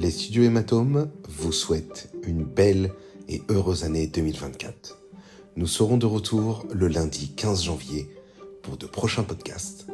les studios Hématome vous souhaitent une belle et heureuse année 2024. Nous serons de retour le lundi 15 janvier pour de prochains podcasts.